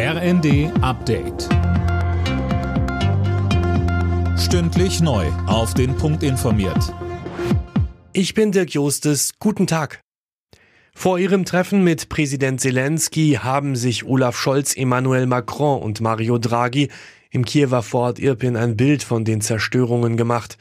RND Update. Stündlich neu. Auf den Punkt informiert. Ich bin Dirk Jostes. Guten Tag. Vor ihrem Treffen mit Präsident Zelensky haben sich Olaf Scholz, Emmanuel Macron und Mario Draghi im Kiewer Vorort Irpin ein Bild von den Zerstörungen gemacht.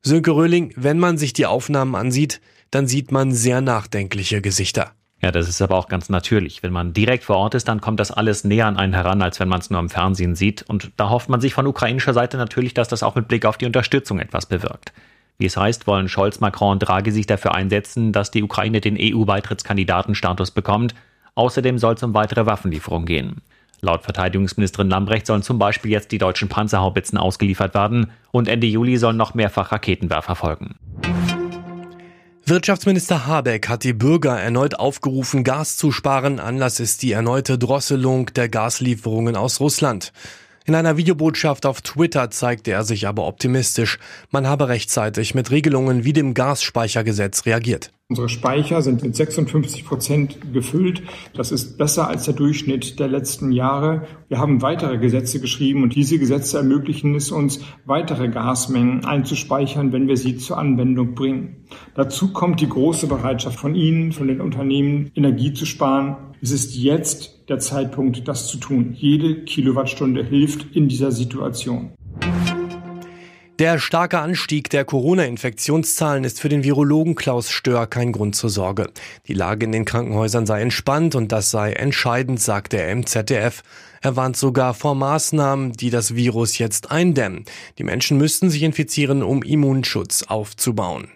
Sönke Röhling, wenn man sich die Aufnahmen ansieht, dann sieht man sehr nachdenkliche Gesichter. Ja, das ist aber auch ganz natürlich. Wenn man direkt vor Ort ist, dann kommt das alles näher an einen heran, als wenn man es nur im Fernsehen sieht. Und da hofft man sich von ukrainischer Seite natürlich, dass das auch mit Blick auf die Unterstützung etwas bewirkt. Wie es heißt, wollen Scholz, Macron und Draghi sich dafür einsetzen, dass die Ukraine den EU-Beitrittskandidatenstatus bekommt. Außerdem soll es um weitere Waffenlieferungen gehen. Laut Verteidigungsministerin Lambrecht sollen zum Beispiel jetzt die deutschen Panzerhaubitzen ausgeliefert werden und Ende Juli sollen noch mehrfach Raketenwerfer folgen. Wirtschaftsminister Habeck hat die Bürger erneut aufgerufen, Gas zu sparen. Anlass ist die erneute Drosselung der Gaslieferungen aus Russland. In einer Videobotschaft auf Twitter zeigte er sich aber optimistisch. Man habe rechtzeitig mit Regelungen wie dem Gasspeichergesetz reagiert. Unsere Speicher sind mit 56 Prozent gefüllt. Das ist besser als der Durchschnitt der letzten Jahre. Wir haben weitere Gesetze geschrieben und diese Gesetze ermöglichen es uns, weitere Gasmengen einzuspeichern, wenn wir sie zur Anwendung bringen. Dazu kommt die große Bereitschaft von Ihnen, von den Unternehmen, Energie zu sparen. Es ist jetzt der Zeitpunkt, das zu tun. Jede Kilowattstunde hilft in dieser Situation. Der starke Anstieg der Corona-Infektionszahlen ist für den Virologen Klaus Stör kein Grund zur Sorge. Die Lage in den Krankenhäusern sei entspannt und das sei entscheidend, sagte er im ZDF. Er warnt sogar vor Maßnahmen, die das Virus jetzt eindämmen. Die Menschen müssten sich infizieren, um Immunschutz aufzubauen.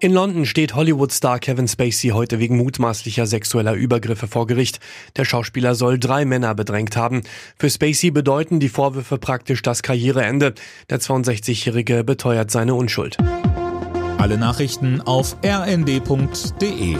In London steht Hollywood-Star Kevin Spacey heute wegen mutmaßlicher sexueller Übergriffe vor Gericht. Der Schauspieler soll drei Männer bedrängt haben. Für Spacey bedeuten die Vorwürfe praktisch das Karriereende. Der 62-Jährige beteuert seine Unschuld. Alle Nachrichten auf rnd.de